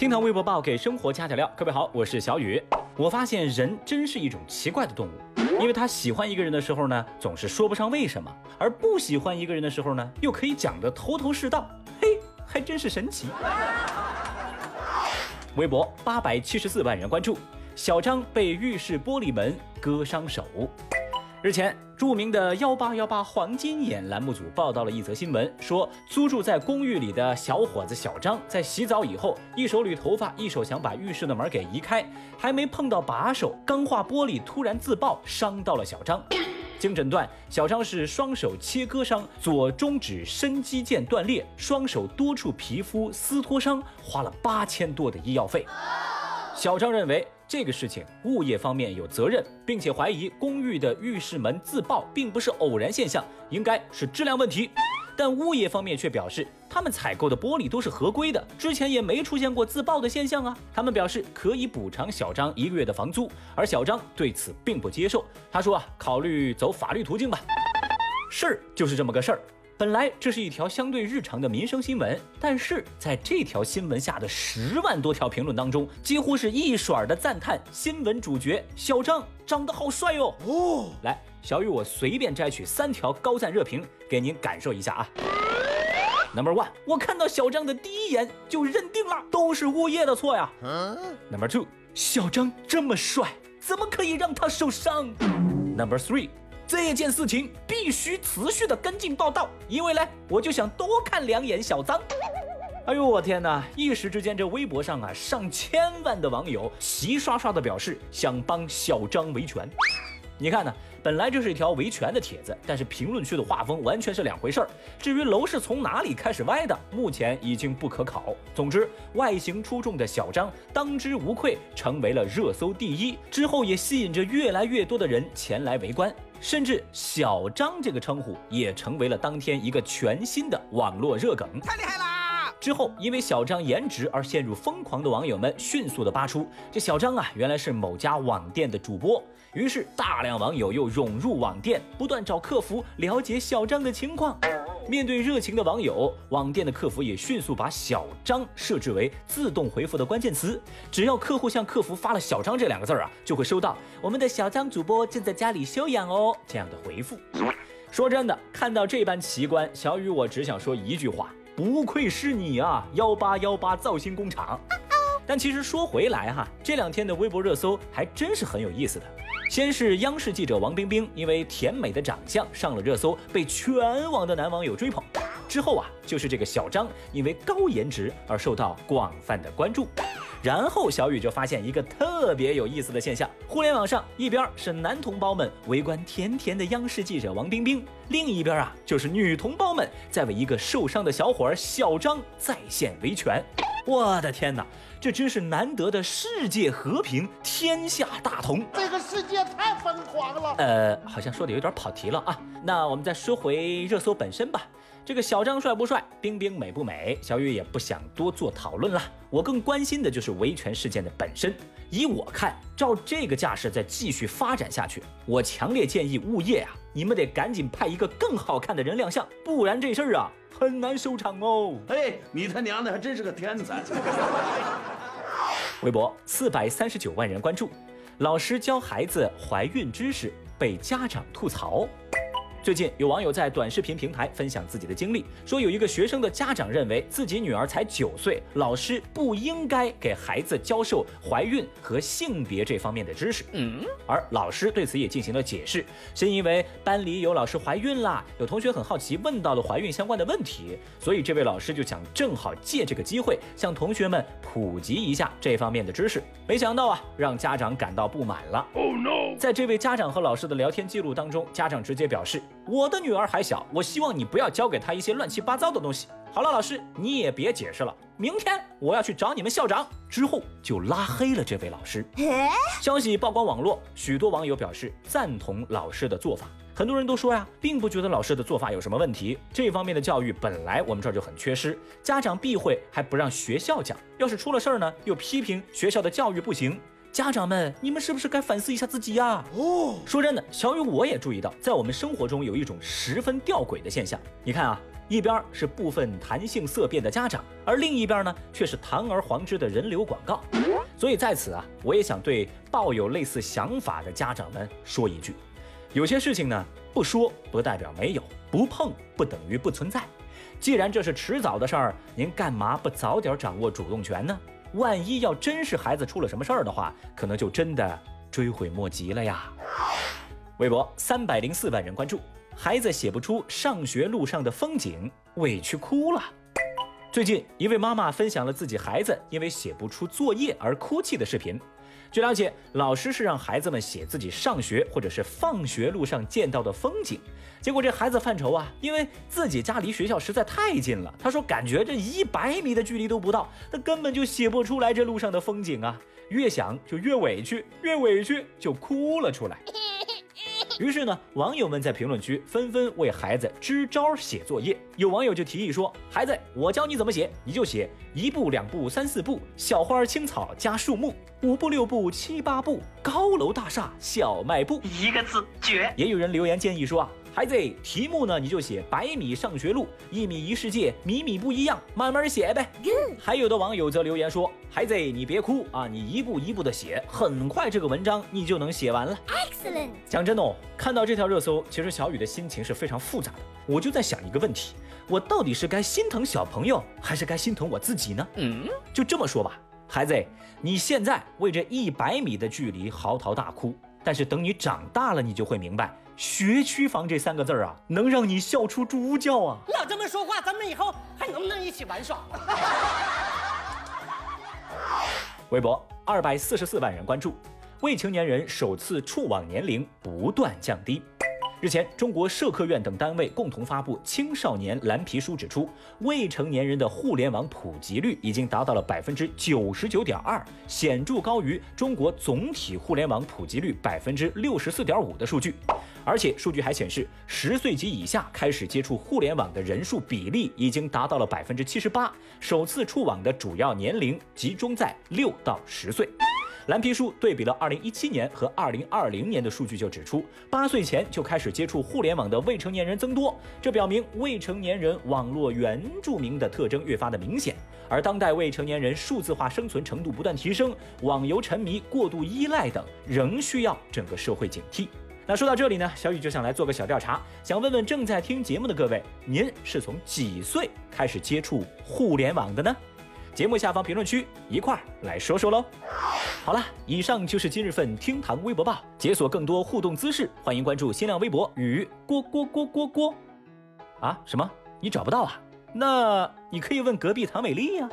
听堂微博报给生活加点料，各位好，我是小雨。我发现人真是一种奇怪的动物，因为他喜欢一个人的时候呢，总是说不上为什么；而不喜欢一个人的时候呢，又可以讲得头头是道。嘿，还真是神奇。微博八百七十四万人关注，小张被浴室玻璃门割伤手。日前，著名的幺八幺八黄金眼栏目组报道了一则新闻，说租住在公寓里的小伙子小张在洗澡以后，一手捋头发，一手想把浴室的门给移开，还没碰到把手，钢化玻璃突然自爆，伤到了小张。经诊断，小张是双手切割伤，左中指伸肌腱断裂，双手多处皮肤撕脱伤，花了八千多的医药费。小张认为。这个事情物业方面有责任，并且怀疑公寓的浴室门自爆并不是偶然现象，应该是质量问题。但物业方面却表示，他们采购的玻璃都是合规的，之前也没出现过自爆的现象啊。他们表示可以补偿小张一个月的房租，而小张对此并不接受。他说啊，考虑走法律途径吧。事儿就是这么个事儿。本来这是一条相对日常的民生新闻，但是在这条新闻下的十万多条评论当中，几乎是一甩的赞叹新闻主角小张长得好帅哟。哦，来，小雨我随便摘取三条高赞热评给您感受一下啊。Number one，我看到小张的第一眼就认定了，都是物业的错呀。Number two，小张这么帅，怎么可以让他受伤？Number three。这件事情必须持续的跟进报道，因为呢，我就想多看两眼小张。哎呦我天哪！一时之间，这微博上啊，上千万的网友齐刷刷的表示想帮小张维权。你看呢？本来这是一条维权的帖子，但是评论区的画风完全是两回事儿。至于楼是从哪里开始歪的，目前已经不可考。总之，外形出众的小张当之无愧成为了热搜第一，之后也吸引着越来越多的人前来围观。甚至“小张”这个称呼也成为了当天一个全新的网络热梗，太厉害啦！之后，因为小张颜值而陷入疯狂的网友们迅速的扒出，这小张啊，原来是某家网店的主播。于是，大量网友又涌入网店，不断找客服了解小张的情况。面对热情的网友，网店的客服也迅速把“小张”设置为自动回复的关键词。只要客户向客服发了“小张”这两个字儿啊，就会收到“我们的小张主播正在家里休养哦”这样的回复。说真的，看到这般奇观，小雨我只想说一句话：不愧是你啊，幺八幺八造星工厂。但其实说回来哈，这两天的微博热搜还真是很有意思的。先是央视记者王冰冰因为甜美的长相上了热搜，被全网的男网友追捧。之后啊，就是这个小张因为高颜值而受到广泛的关注。然后小雨就发现一个特别有意思的现象：互联网上一边是男同胞们围观甜甜的央视记者王冰冰，另一边啊就是女同胞们在为一个受伤的小伙儿小张在线维权。我的天哪，这真是难得的世界和平，天下大同。这个世界太疯狂了。呃，好像说的有点跑题了啊。那我们再说回热搜本身吧。这个小张帅不帅，冰冰美不美，小雨也不想多做讨论了。我更关心的就是维权事件的本身。以我看，照这个架势再继续发展下去，我强烈建议物业啊，你们得赶紧派一个更好看的人亮相，不然这事儿啊很难收场哦。哎，你他娘的还真是个天才！微博四百三十九万人关注，老师教孩子怀孕知识被家长吐槽。最近有网友在短视频平台分享自己的经历，说有一个学生的家长认为自己女儿才九岁，老师不应该给孩子教授怀孕和性别这方面的知识。嗯，而老师对此也进行了解释，是因为班里有老师怀孕啦，有同学很好奇问到了怀孕相关的问题，所以这位老师就想正好借这个机会向同学们普及一下这方面的知识。没想到啊，让家长感到不满了。Oh no！在这位家长和老师的聊天记录当中，家长直接表示。我的女儿还小，我希望你不要教给她一些乱七八糟的东西。好了，老师你也别解释了，明天我要去找你们校长。之后就拉黑了这位老师。消息曝光网络，许多网友表示赞同老师的做法。很多人都说呀，并不觉得老师的做法有什么问题。这方面的教育本来我们这儿就很缺失，家长避讳还不让学校讲，要是出了事儿呢，又批评学校的教育不行。家长们，你们是不是该反思一下自己呀？哦，说真的，小雨我也注意到，在我们生活中有一种十分吊诡的现象。你看啊，一边是部分谈性色变的家长，而另一边呢却是堂而皇之的人流广告。所以在此啊，我也想对抱有类似想法的家长们说一句：有些事情呢，不说不代表没有，不碰不等于不存在。既然这是迟早的事儿，您干嘛不早点掌握主动权呢？万一要真是孩子出了什么事儿的话，可能就真的追悔莫及了呀。微博三百零四万人关注，孩子写不出上学路上的风景，委屈哭了。最近，一位妈妈分享了自己孩子因为写不出作业而哭泣的视频。据了解，老师是让孩子们写自己上学或者是放学路上见到的风景。结果这孩子犯愁啊，因为自己家离学校实在太近了。他说，感觉这一百米的距离都不到，他根本就写不出来这路上的风景啊。越想就越委屈，越委屈就哭了出来。于是呢，网友们在评论区纷纷为孩子支招写作业。有网友就提议说：“孩子，我教你怎么写，你就写一步、两步、三四步，小花、青草加树木；五步、六步、七八步，高楼大厦、小卖部。”一个字绝。也有人留言建议说啊。孩子，题目呢你就写百米上学路，一米一世界，米米不一样，慢慢写呗。还有的网友则留言说：“孩子，你别哭啊，你一步一步的写，很快这个文章你就能写完了。” Excellent。讲真的哦，看到这条热搜，其实小雨的心情是非常复杂的。我就在想一个问题：我到底是该心疼小朋友，还是该心疼我自己呢？嗯，就这么说吧，孩子，你现在为这一百米的距离嚎啕大哭，但是等你长大了，你就会明白。学区房这三个字儿啊，能让你笑出猪叫啊！老这么说话，咱们以后还能不能一起玩耍？微博二百四十四万人关注，未成年人首次触网年龄不断降低。日前，中国社科院等单位共同发布《青少年蓝皮书》，指出未成年人的互联网普及率已经达到了百分之九十九点二，显著高于中国总体互联网普及率百分之六十四点五的数据。而且，数据还显示，十岁及以下开始接触互联网的人数比例已经达到了百分之七十八，首次触网的主要年龄集中在六到十岁。蓝皮书对比了2017年和2020年的数据，就指出，八岁前就开始接触互联网的未成年人增多，这表明未成年人网络原住民的特征越发的明显。而当代未成年人数字化生存程度不断提升，网游沉迷、过度依赖等，仍需要整个社会警惕。那说到这里呢，小雨就想来做个小调查，想问问正在听节目的各位，您是从几岁开始接触互联网的呢？节目下方评论区一块儿来说说喽。好了，以上就是今日份厅堂微博报。解锁更多互动姿势，欢迎关注新浪微博与郭郭郭郭郭。啊？什么？你找不到啊？那你可以问隔壁唐美丽呀。